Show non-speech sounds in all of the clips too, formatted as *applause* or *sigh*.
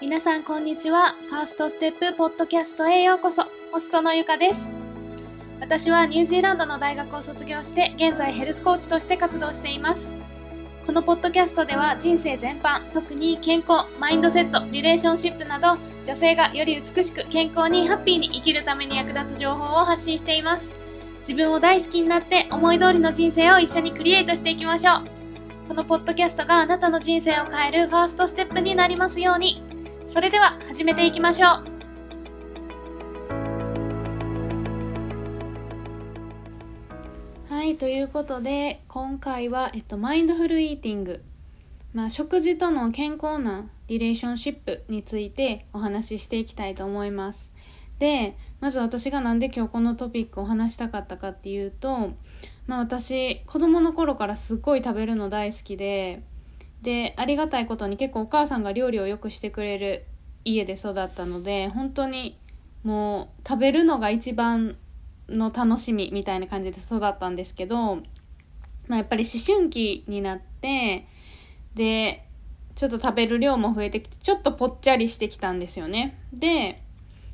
皆さんこんにちは。ファーストステップポッドキャストへようこそ。ホストのゆかです。私はニュージーランドの大学を卒業して、現在ヘルスコーチとして活動しています。このポッドキャストでは人生全般、特に健康、マインドセット、リレーションシップなど、女性がより美しく健康にハッピーに生きるために役立つ情報を発信しています。自分を大好きになって思い通りの人生を一緒にクリエイトしていきましょう。このポッドキャストがあなたの人生を変えるファーストステップになりますように。それでは始めていきましょう。はい、ということで今回は、えっと、マインドフルイーティング、まあ、食事との健康なリレーションシップについてお話ししていきたいと思います。でまず私が何で今日このトピックを話したかったかっていうと、まあ、私子供の頃からすっごい食べるの大好きででありがたいことに結構お母さんが料理をよくしてくれる家で育ったので本当にもう食べるのが一番の楽しみみたいな感じで育ったんですけど、まあ、やっぱり思春期になってでちょっと食べる量も増えてきてちょっとぽっちゃりしてきたんですよね。で、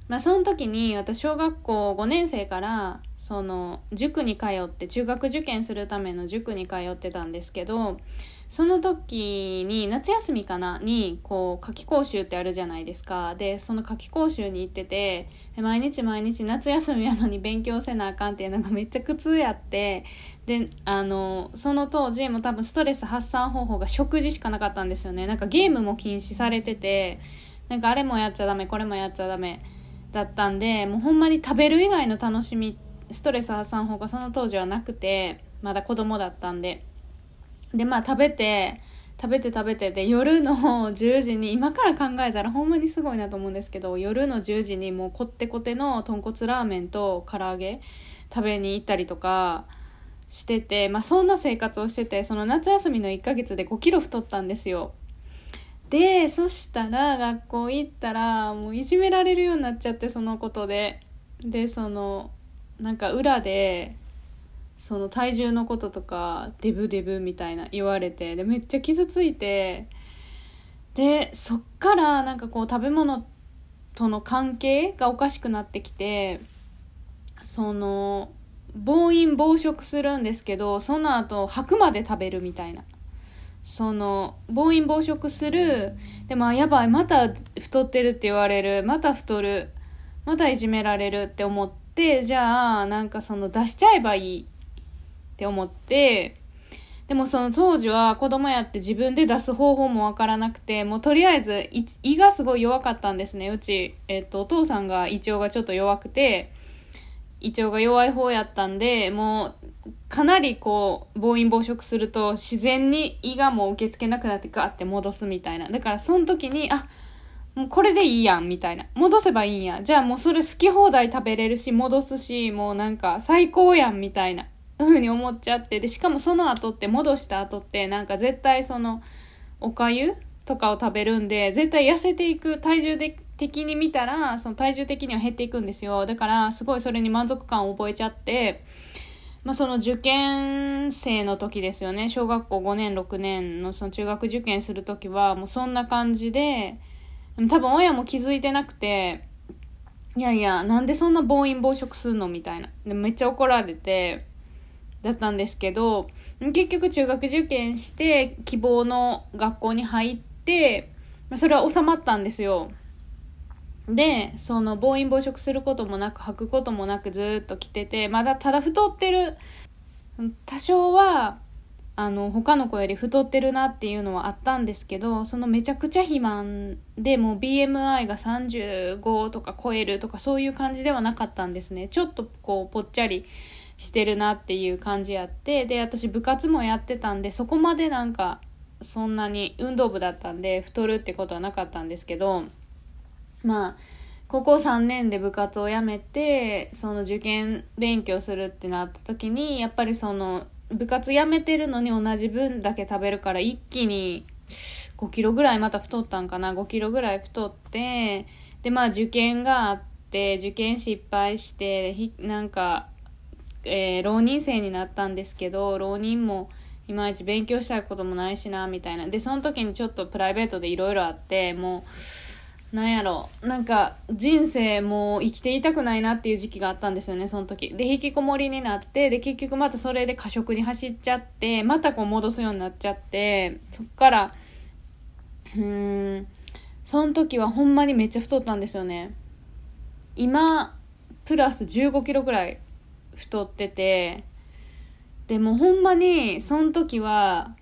まあ、その時に私小学校5年生からその塾に通って中学受験するための塾に通ってたんですけどその時に夏休みかなにこう夏期講習ってあるじゃないですか。でその夏期講習に行ってて毎日毎日夏休みやのに勉強せなあかんっていうのがめっちゃ苦痛やって。であのその当時も多分ストレス発散方法が食事しかなかったんですよね。なんかゲームも禁止されててなんかあれもやっちゃダメこれもやっちゃダメだったんでもうほんまに食べる以外の楽しみストレス発散法がその当時はなくてまだ子供だったんで。でまあ食べて食べて食べてで夜の *laughs* 10時に今から考えたらほんまにすごいなと思うんですけど夜の10時にもうこってこての豚骨ラーメンと唐揚げ食べに行ったりとかしてて、まあ、そんな生活をしててその夏休みの1ヶ月で5キロ太ったんですよ。でそしたら学校行ったらもういじめられるようになっちゃってそのことで。でそのなんか裏でその体重のこととかデブデブみたいな言われてでめっちゃ傷ついてでそっからなんかこう食べ物との関係がおかしくなってきてその暴飲暴食するんですけどその後吐くまで食べるみたいな。その暴飲暴食するでもやばいまた太ってるって言われるまた太るまたいじめられるって思ってじゃあなんかその出しちゃえばいいって思ってでもその当時は子供やって自分で出す方法もわからなくてもうとりあえず胃がすごい弱かったんですねうち、えっと、お父さんが胃腸がちょっと弱くて胃腸が弱い方やったんでもうかなりこう暴飲暴食すると自然に胃がもう受け付けなくなってガーって戻すみたいな。だからその時にあもうこれでいいやんみたいな。戻せばいいんや。じゃあもうそれ好き放題食べれるし戻すしもうなんか最高やんみたいな。ふうに思っちゃってでしかもその後って戻した後ってなんか絶対そのおかゆとかを食べるんで絶対痩せていく体重で的に見たらその体重的には減っていくんですよ。だからすごいそれに満足感を覚えちゃってまあ、その受験生の時ですよね。小学校5年6年のその中学受験する時はもうそんな感じで多分親も気づいてなくていやいやなんでそんな暴飲暴食するの？みたいな。でめっちゃ怒られてだったんですけど結局中学受験して希望の学校に入ってそれは収まったんですよ。でその暴飲暴食することもなく吐くこともなくずっと来ててまだただ太ってる多少はあの他の子より太ってるなっていうのはあったんですけどそのめちゃくちゃ肥満でもう BMI が35とか超えるとかそういう感じではなかったんですね。ちょっとこうぽっちゃりしてるなっていう感じやってで私部活もやってたんでそこまでなんかそんなに運動部だったんで太るってことはなかったんですけどまあ高校3年で部活を辞めてその受験勉強するってなった時にやっぱりその部活辞めてるのに同じ分だけ食べるから一気に5キロぐらいまた太ったんかな5キロぐらい太ってでまあ受験があって受験失敗してなんかえー、浪人生になったんですけど浪人もいまいち勉強したいこともないしなみたいな。でその時にちょっとプライベートでいろいろあってもうなんやろ。なんか人生もう生きていたくないなっていう時期があったんですよねその時。で引きこもりになってで結局またそれで過食に走っちゃってまたこう戻すようになっちゃってそっからうんその時はほんまにめっちゃ太ったんですよね。今プラス1 5キロぐらい太っててでもほんまにその時は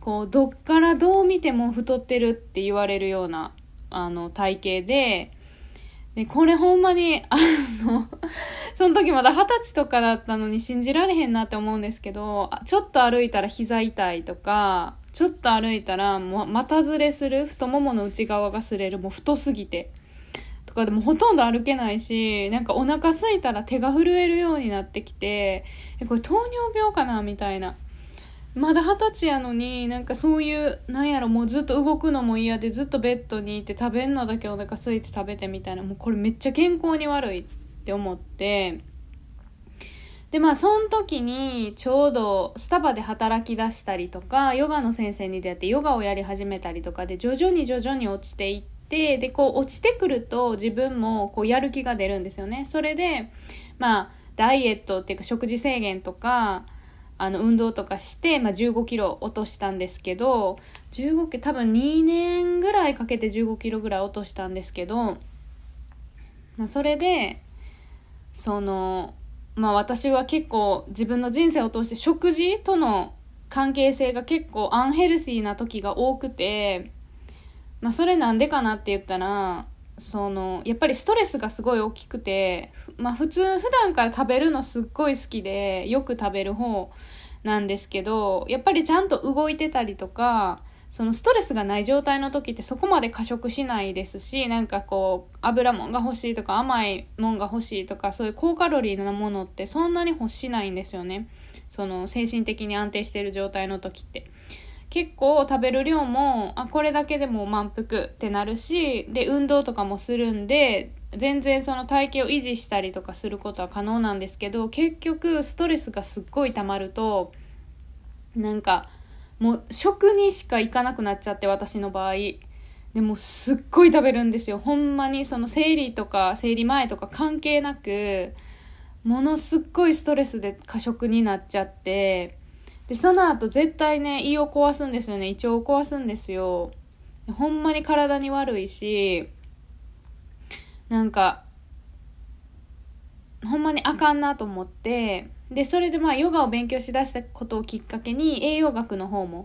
こうどっからどう見ても太ってるって言われるようなあの体型ででこれほんまにあの *laughs* その時まだ二十歳とかだったのに信じられへんなって思うんですけどちょっと歩いたら膝痛いとかちょっと歩いたらもう股ずれする太ももの内側が擦れるもう太すぎて。とかでもほとんど歩けないしなんかお腹空いたら手が震えるようになってきてえこれ糖尿病かなみたいな。まだ二十歳やのになんかそういうなんやろもうずっと動くのも嫌でずっとベッドにいて食べんのだけお腹空いて食べてみたいな。もうこれめっちゃ健康に悪いって思って。でまあその時にちょうどスタバで働き出したりとかヨガの先生に出会ってヨガをやり始めたりとかで徐々に徐々に落ちていってでこう落ちてくると自分もこうやる気が出るんですよね。それでまあダイエットっていうか食事制限とかあの運動とかして、まあ、15キロ落としたんですけど15キロ多分2年ぐらいかけて15キロぐらい落としたんですけど、まあ、それでそのまあ私は結構自分の人生を通して食事との関係性が結構アンヘルシーな時が多くて、まあ、それなんでかなって言ったらそのやっぱりストレスがすごい大きくて、まあ、普通普段から食べるのすっごい好きでよく食べる方なんですけどやっぱりちゃんと動いてたりとかそのストレスがない状態の時ってそこまで過食しないですしなんかこう油もんが欲しいとか甘いもんが欲しいとかそういう高カロリーなものってそんなに欲しないんですよね。その精神的に安定してる状態の時って。結構食べる量もあこれだけでも満腹ってなるしで運動とかもするんで全然その体型を維持したりとかすることは可能なんですけど結局ストレスがすっごい溜まるとなんかもう食にしか行かなくなっちゃって私の場合。でもすっごい食べるんですよ。ほんまにその生理とか生理前とか関係なくものすっごいストレスで過食になっちゃってでその後絶対ね胃を壊すんですよね。胃腸を壊すんですよ。ほんまに体に悪いしなんかほんまにあかんなと思ってでそれでまあヨガを勉強しだしたことをきっかけに栄養学の方も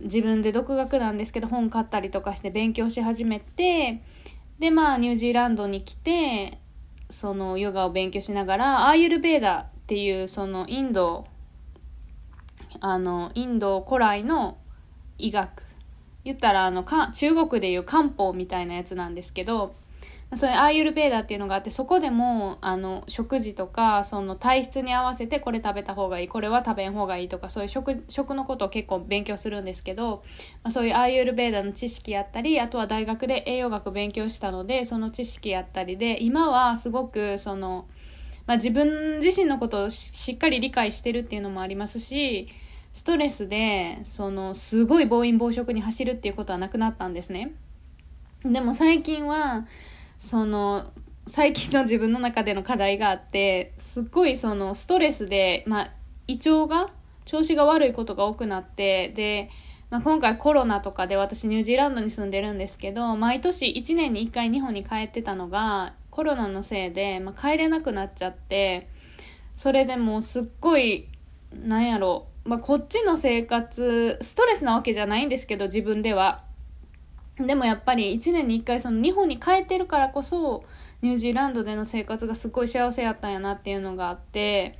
自分で独学なんですけど本買ったりとかして勉強し始めてでまあニュージーランドに来てそのヨガを勉強しながらアーユルベーダっていうそのインドあのインド古来の医学。言ったらあのか中国でいう漢方みたいなやつなんですけどそれアーユルベーダっていうのがあってそこでもあの食事とかその体質に合わせてこれ食べた方がいいこれは食べん方がいいとかそういう食食のことを結構勉強するんですけど、まあ、そういうアーユルベーダの知識やったりあとは大学で栄養学勉強したのでその知識やったりで今はすごくその、まあ、自分自身のことをしっかり理解してるっていうのもありますしストレスでそのすごい暴飲暴食に走るっていうことはなくなったんですね。でも最近はその最近の自分の中での課題があってすっごいそのストレスで、まあ、胃腸が調子が悪いことが多くなってで、まあ、今回コロナとかで私ニュージーランドに住んでるんですけど毎年1年に1回日本に帰ってたのがコロナのせいで、まあ、帰れなくなっちゃってそれでもうすっごいなんやろまあ、こっちの生活ストレスなわけじゃないんですけど自分では。でもやっぱり1年に1回その日本に帰ってるからこそニュージーランドでの生活がすごい幸せやったんやなっていうのがあって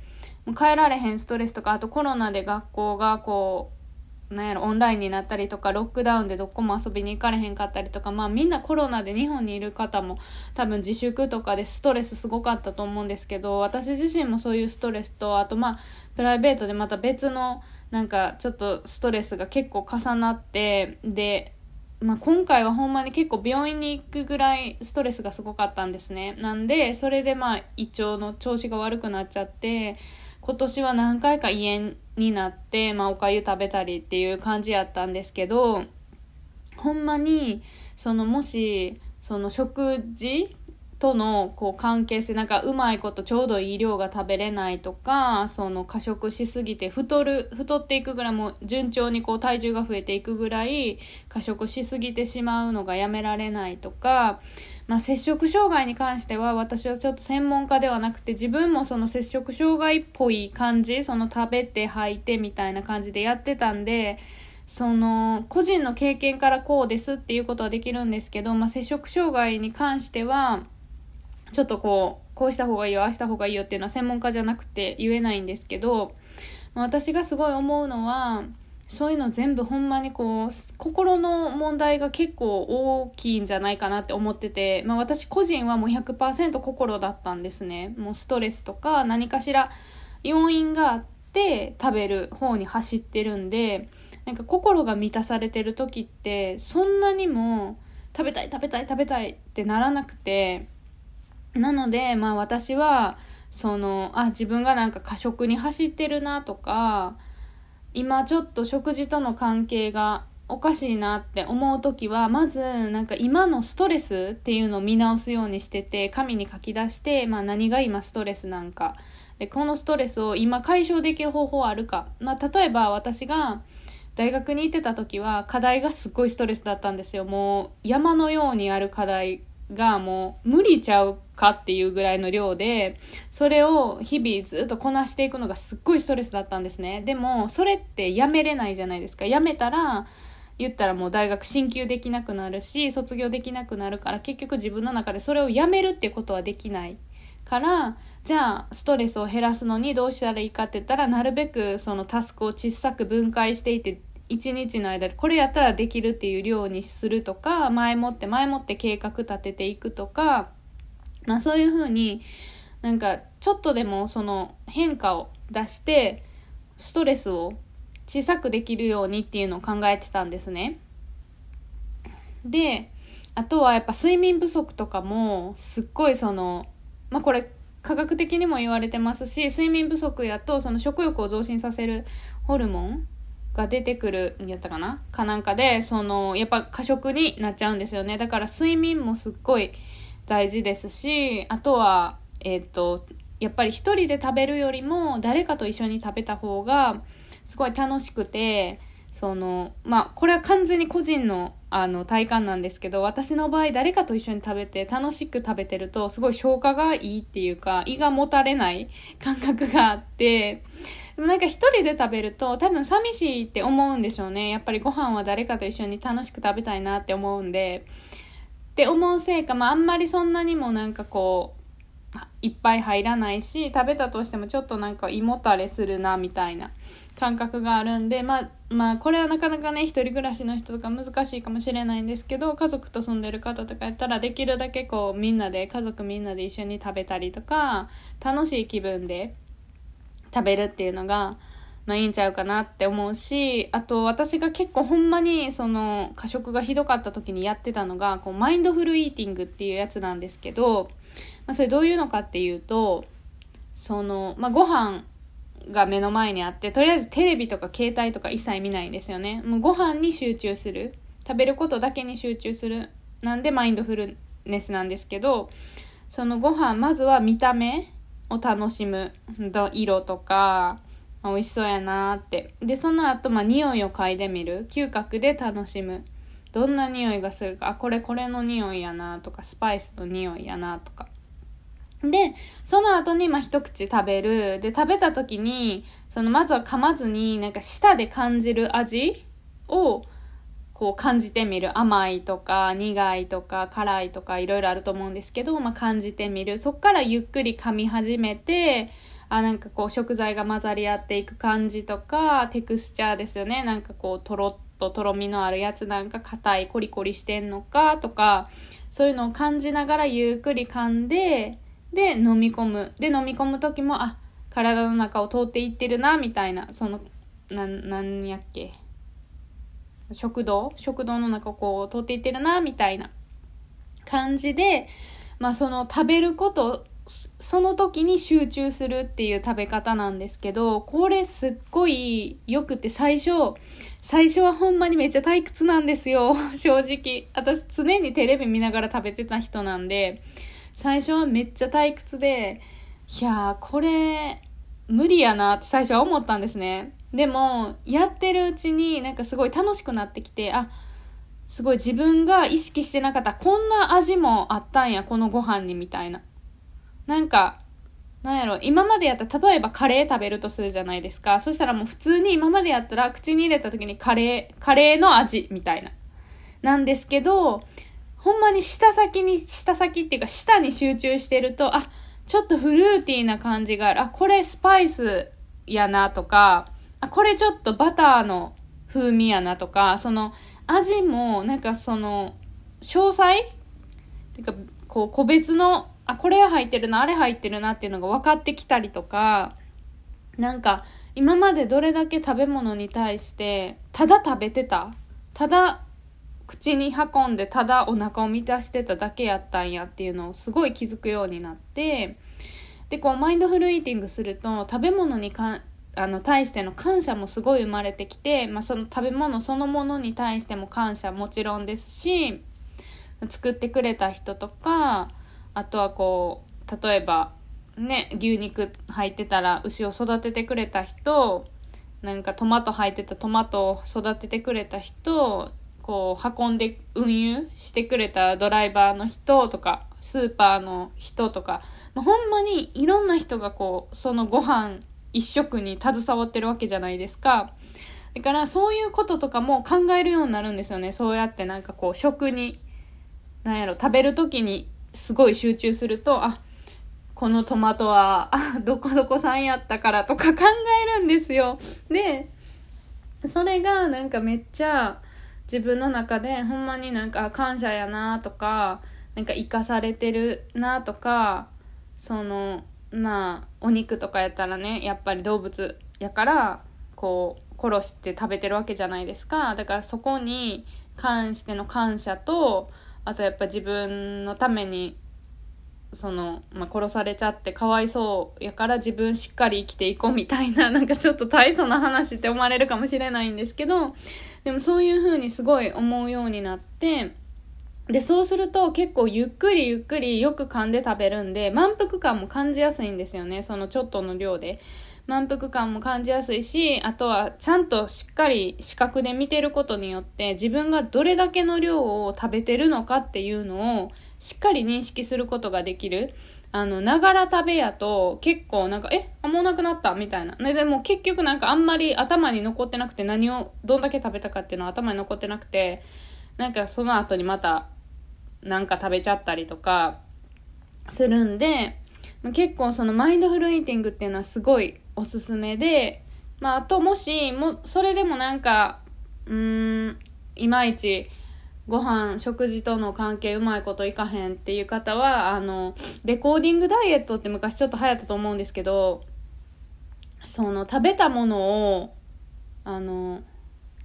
帰られへんストレスとかあとコロナで学校がこうなんやろオンラインになったりとかロックダウンでどこも遊びに行かれへんかったりとかまあみんなコロナで日本にいる方も多分自粛とかでストレスすごかったと思うんですけど私自身もそういうストレスとあとまあプライベートでまた別のなんかちょっとストレスが結構重なってで、まあ、今回はほんまに結構病院に行くぐらいストレスがすごかったんですね。なんでそれでまあ胃腸の調子が悪くなっちゃって今年は何回か家になって、まあ、おかゆ食べたりっていう感じやったんですけどほんまにそのもしその食事とのこう関係性なんかうまいことちょうどいい量が食べれないとかその過食しすぎて太る太っていくぐらいも順調にこう体重が増えていくぐらい過食しすぎてしまうのがやめられないとか、まあ、摂食障害に関しては私はちょっと専門家ではなくて自分もその摂食障害っぽい感じその食べて吐いてみたいな感じでやってたんでその個人の経験からこうですっていうことはできるんですけど、まあ、摂食障害に関してはちょっとこう、こうした方がいいよ、ああした方がいいよっていうのは専門家じゃなくて言えないんですけど、まあ私がすごい思うのは、そういうの全部ほんまにこう、心の問題が結構大きいんじゃないかなって思ってて、まあ私個人はもう100%心だったんですね。もうストレスとか何かしら要因があって食べる方に走ってるんで、なんか心が満たされてる時ってそんなにも食べたい食べたい食べたいってならなくて、なので、まあ私は、その、あ、自分がなんか過食に走ってるなとか、今ちょっと食事との関係がおかしいなって思う時は、まずなんか今のストレスっていうのを見直すようにしてて、紙に書き出して、まあ何が今ストレスなんか。で、このストレスを今解消できる方法はあるか。まあ例えば私が、大学に行ってた時は課題がすっごいストレスだったんですよ。もう山のようにある課題がもう無理ちゃうかっていうぐらいの量で、それを日々ずっとこなしていくのがすっごいストレスだったんですね。でも、それってやめれないじゃないですか。やめたら、言ったらもう大学進級できなくなるし、卒業できなくなるから、結局自分の中でそれをやめるってことはできない。から、じゃあ、ストレスを減らすのにどうしたらいいかって言ったら、なるべくそのタスクを小さく分解していって1日の間でこれやったらできるっていう量にするとか前もって前もって計画立てていくとか、まあ、そういうふうになんかちょっとでもその変化を出してストレスを小さくできるようにっていうのを考えてたんですね。であとはやっぱ睡眠不足とかもすっごいそのまあこれ科学的にも言われてますし睡眠不足やとその食欲を増進させるホルモンが出てくるんやったかな？かなんかで、その、やっぱ過食になっちゃうんですよね。だから睡眠もすっごい大事ですし、あとは、えっ、ー、と、やっぱり一人で食べるよりも誰かと一緒に食べた方がすごい楽しくて、その、まあ、これは完全に個人のあの体感なんですけど、私の場合誰かと一緒に食べて楽しく食べてるとすごい消化がいいっていうか胃がもたれない感覚があって、でもなんか一人で食べると多分寂しいって思うんでしょうね。やっぱりご飯は誰かと一緒に楽しく食べたいなって思うんで。って思うせいか、まああんまりそんなにもなんかこう、いっぱい入らないし、食べたとしてもちょっとなんか胃もたれするなみたいな感覚があるんで、まあ、まあこれはなかなかね、一人暮らしの人とか難しいかもしれないんですけど、家族と住んでる方とかやったらできるだけこうみんなで、家族みんなで一緒に食べたりとか、楽しい気分で食べるっていうのが、まあいいんちゃうかなって思うし、あと私が結構ほんまにその過食がひどかった時にやってたのが、こうマインドフルイーティングっていうやつなんですけど、まあそれどういうのかっていうと、その、まあご飯が目の前にあって、とりあえずテレビとか携帯とか一切見ないんですよね。もうご飯に集中する。食べることだけに集中する。なんでマインドフルネスなんですけど、そのご飯、まずは見た目を楽しむ色とか美味しそうやなーって。でその後まあ匂いを嗅いでみる。嗅覚で楽しむ。どんな匂いがするか。あこれこれの匂いやなとかスパイスの匂いやなとか。でその後にまあ一口食べる。で食べた時にそのまずは噛まずになんか舌で感じる味をこう感じてみる甘いとか苦いとか辛いとかいろいろあると思うんですけど、まあ、感じてみる。そっからゆっくり噛み始めてあなんかこう食材が混ざり合っていく感じとかテクスチャーですよね。なんかこうとろっととろみのあるやつなんか硬いコリコリしてんのかとかそういうのを感じながらゆっくり噛んでで飲み込む。で飲み込む時もあ体の中を通っていってるなみたいな。そのななんやっけ？食堂食堂の中をこう通っていってるなみたいな感じで、まあ、その食べることその時に集中するっていう食べ方なんですけど、これすっごい良くて最初、最初はほんまにめっちゃ退屈なんですよ、*laughs* 正直。私常にテレビ見ながら食べてた人なんで、最初はめっちゃ退屈で、いやー、これ、無理やなって最初は思ったんですね。でも、やってるうちになんかすごい楽しくなってきて、あ、すごい自分が意識してなかったこんな味もあったんや、このご飯にみたいな。なんか、なんやろ、今までやったら、例えばカレー食べるとするじゃないですか。そしたらもう普通に今までやったら口に入れた時にカレー、カレーの味みたいな。なんですけど、ほんまに舌先に、舌先っていうか舌に集中してると、あ、ちょっとフルーティーな感じがある。あ、これスパイスやなとか、あ、これちょっとバターの風味やなとか、その味もなんかその、詳細？てか、こう個別のあ、これ入ってるな、あれ入ってるなっていうのが分かってきたりとか、なんか、今までどれだけ食べ物に対して、ただ食べてたただ、口に運んで、ただお腹を満たしてただけやったんやっていうのをすごい気づくようになって、で、こう、マインドフルイーティングすると、食べ物にかあの対しての感謝もすごい生まれてきて、まあ、その食べ物そのものに対しても感謝もちろんですし作ってくれた人とかあとはこう例えばね牛肉入ってたら牛を育ててくれた人なんかトマト入ってたトマトを育ててくれた人こう運んで運輸してくれたドライバーの人とかスーパーの人とか、まあ、ほんまにいろんな人がこうそのご飯一食に携わってるわけじゃないですか。だからそういうこととかも考えるようになるんですよね。そうやってなんかこう食に、なんやろ、食べる時にすごい集中すると、あ、このトマトは、あ、*laughs* どこどこさんやったからとか *laughs* 考えるんですよ。で、それがなんかめっちゃ自分の中でほんまになんか感謝やなとか、なんか生かされてるなとか、その、まあ、お肉とかやったらね、やっぱり動物やから、こう、殺して食べてるわけじゃないですか。だからそこに関しての感謝と、あとやっぱ自分のためにその、まあ、殺されちゃってかわいそうやから自分しっかり生きていこうみたいな、*laughs* なんかちょっと大層な話って思われるかもしれないんですけど、でもそういう風にすごい思うようになって、で、そうすると結構ゆっくりゆっくりよく噛んで食べるんで、満腹感も感じやすいんですよね、そのちょっとの量で。満腹感も感じやすいし、あとはちゃんとしっかり視覚で見てることによって自分がどれだけの量を食べてるのかっていうのをしっかり認識することができる。あの、ながら食べやと結構なんか、え、あ、もうなくなった？みたいな。ね、でも結局なんかあんまり頭に残ってなくて何をどんだけ食べたかっていうのは頭に残ってなくて、なんかその後にまたなんか食べちゃったりとかするんで、結構そのマインドフルイーティングっていうのはすごいおすすめで、まあ、あともし、も、それでもなんか、うーん、いまいち、ご飯、食事との関係うまいこといかへんっていう方は、あの、レコーディングダイエットって昔ちょっと流行ったと思うんですけど、その食べたものを、あの、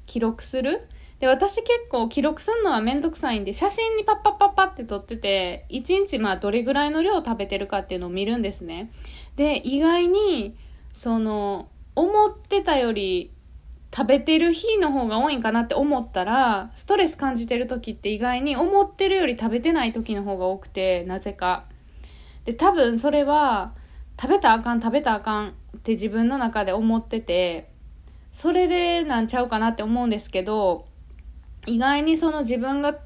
記録するで、私結構記録するのはめんどくさいんで、写真にパッパッパッパって撮ってて、1日まあどれぐらいの量を食べてるかっていうのを見るんですね。で、意外に、その思ってたより食べてる日の方が多いんかなって思ったらストレス感じてる時って意外に思ってるより食べてない時の方が多くてなぜかで多分それは食べたあかん食べたあかんって自分の中で思っててそれでなんちゃうかなって思うんですけど意外にその自分が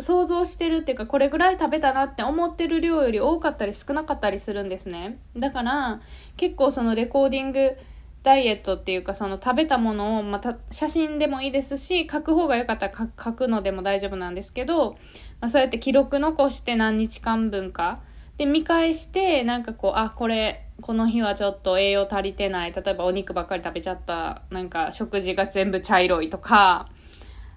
想像してるっていうかこれぐらい食べたなって思ってる量より多かったり少なかったりするんですね。だから結構そのレコーディングダイエットっていうかその食べたものをまた写真でもいいですし書く方が良かったら書くのでも大丈夫なんですけど、まあ、そうやって記録残して何日間分かで見返してなんかこうあこれこの日はちょっと栄養足りてない。例えばお肉ばっかり食べちゃった。なんか食事が全部茶色いとか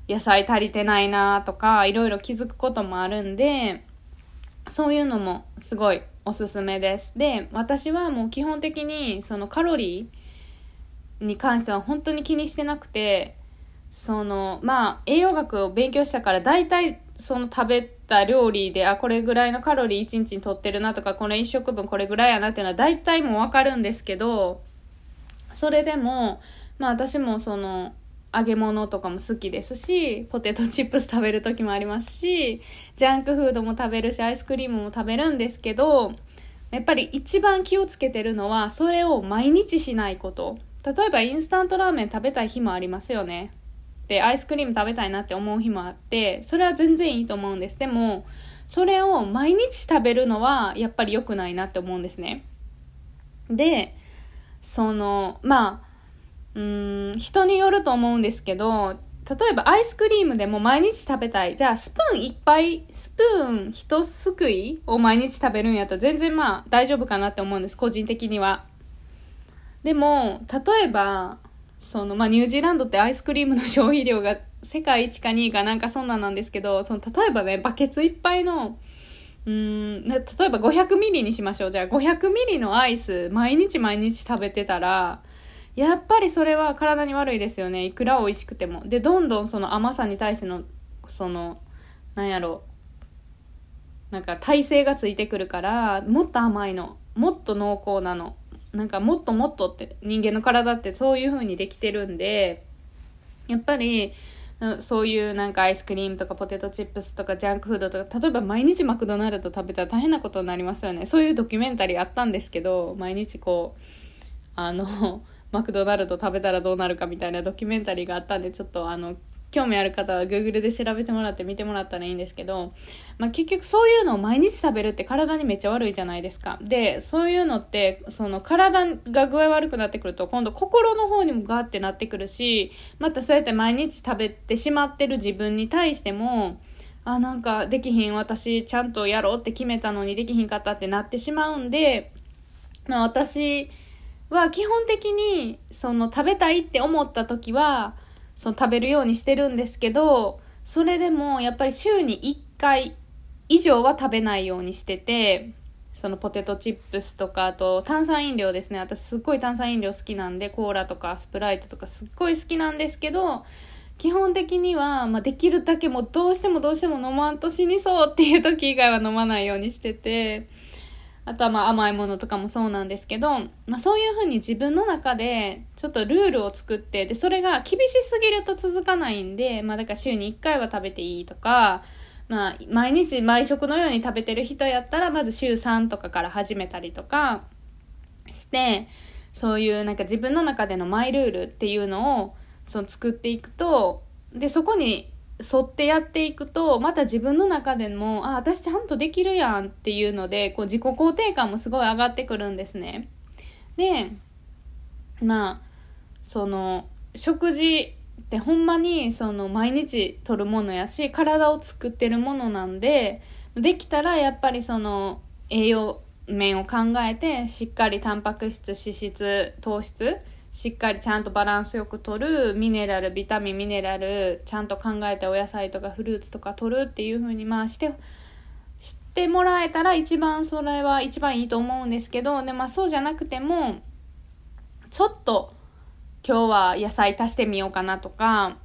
野菜足りてないなとかいろいろ気づくこともあるんでそういうのもすごいおすすめです。で私はもう基本的にそのカロリーに関しては本当に気にしてなくてそのまあ栄養学を勉強したから大体その食べた料理であこれぐらいのカロリー1日にとってるなとかこれ1食分これぐらいやなっていうのは大体もう分かるんですけどそれでもまあ私もその揚げ物とかも好きですしポテトチップス食べる時もありますしジャンクフードも食べるしアイスクリームも食べるんですけどやっぱり一番気をつけてるのはそれを毎日しないこと。例えばインスタントラーメン食べたい日もありますよね。でアイスクリーム食べたいなって思う日もあってそれは全然いいと思うんです。でもそれを毎日食べるのはやっぱり良くないなって思うんですね。でそのまあうん人によると思うんですけど例えばアイスクリームでも毎日食べたい。じゃあスプーンいっぱいスプーン一すくいを毎日食べるんやったら全然まあ大丈夫かなって思うんです個人的には。でも例えばそのまあニュージーランドってアイスクリームの消費量が世界一か2位かなんかそんなんなんですけどその例えばねバケツいっぱいのうん例えば500ミリにしましょう。じゃあ500ミリのアイス毎日毎日食べてたらやっぱりそれは体に悪いですよね。いくら美味しくても。でどんどんその甘さに対してのそのなんやろ。なんか耐性がついてくるからもっと甘いの。もっと濃厚なの。なんかもっともっとって人間の体ってそういう風にできてるんでやっぱりそういうなんかアイスクリームとかポテトチップスとかジャンクフードとか例えば毎日マクドナルド食べたら大変なことになりますよね。そういうドキュメンタリーあったんですけど毎日こうあのマクドナルド食べたらどうなるかみたいなドキュメンタリーがあったんでちょっとあの興味ある方は Google で調べてもらって見てもらったらいいんですけど、まあ、結局そういうのを毎日食べるって体にめっちゃ悪いじゃないですか。で、そういうのって、その体が具合悪くなってくると今度心の方にもガーってなってくるし、またそうやって毎日食べてしまってる自分に対しても、あ、なんかできひん私ちゃんとやろうって決めたのにできひんかったってなってしまうんで、まあ私、は基本的にその食べたいって思った時はその食べるようにしてるんですけどそれでもやっぱり週に1回以上は食べないようにしててそのポテトチップスとかあと炭酸飲料ですね。私すっごい炭酸飲料好きなんでコーラとかスプライトとかすっごい好きなんですけど基本的には、まあ、できるだけもうどうしてもどうしても飲まんと死にそうっていう時以外は飲まないようにしててあとはまあ甘いものとかもそうなんですけど、まあ、そういうふうに自分の中でちょっとルールを作ってでそれが厳しすぎると続かないんで、まあ、だから週に1回は食べていいとか、まあ、毎日毎食のように食べてる人やったらまず週3とかから始めたりとかしてそういうなんか自分の中でのマイルールっていうのをその作っていくとでそこに沿ってやっていくとまた自分の中でもあ私ちゃんとできるやんっていうのでこう自己肯定感もすごい上がってくるんですね。でまあその食事ってほんまにその毎日とるものやし体を作ってるものなんでできたらやっぱりその栄養面を考えてしっかりタンパク質脂質糖質しっかりちゃんとバランスよくとるミネラルビタミンミネラルちゃんと考えてお野菜とかフルーツとか取るっていう風にまあして知ってもらえたら一番それは一番いいと思うんですけどでまあそうじゃなくてもちょっと今日は野菜足してみようかなとか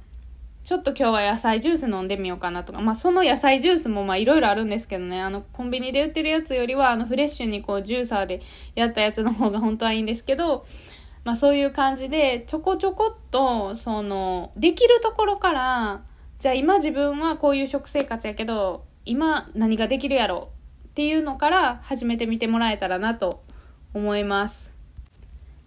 ちょっと今日は野菜ジュース飲んでみようかなとか、まあその野菜ジュースもまあいろいろあるんですけどね、あのコンビニで売ってるやつよりはあのフレッシュにこうジューサーでやったやつの方が本当はいいんですけど、まあ、そういう感じでちょこちょこっとそのできるところからじゃあ今自分はこういう食生活やけど今何ができるやろっていうのから始めてみてもらえたらなと思います。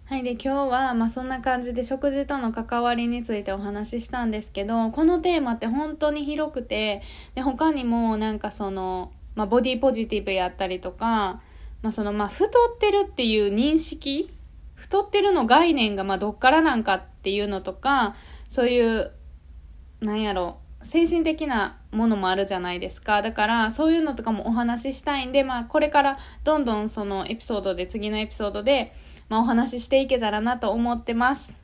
はい。で、今日は、まあそんな感じで食事との関わりについてお話ししたんですけど、このテーマって本当に広くて、で、他にもなんかその、まあボディポジティブやったりとか、まあその、まあ太ってるっていう認識太ってるの概念がまあどっからなんかっていうのとかそういうなんやろ精神的なものもあるじゃないですか。だからそういうのとかもお話ししたいんで、まあ、これからどんどんそのエピソードで次のエピソードで、まあ、お話ししていけたらなと思ってます。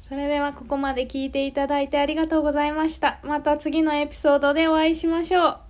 それではここまで聞いていただいてありがとうございました。また次のエピソードでお会いしましょう。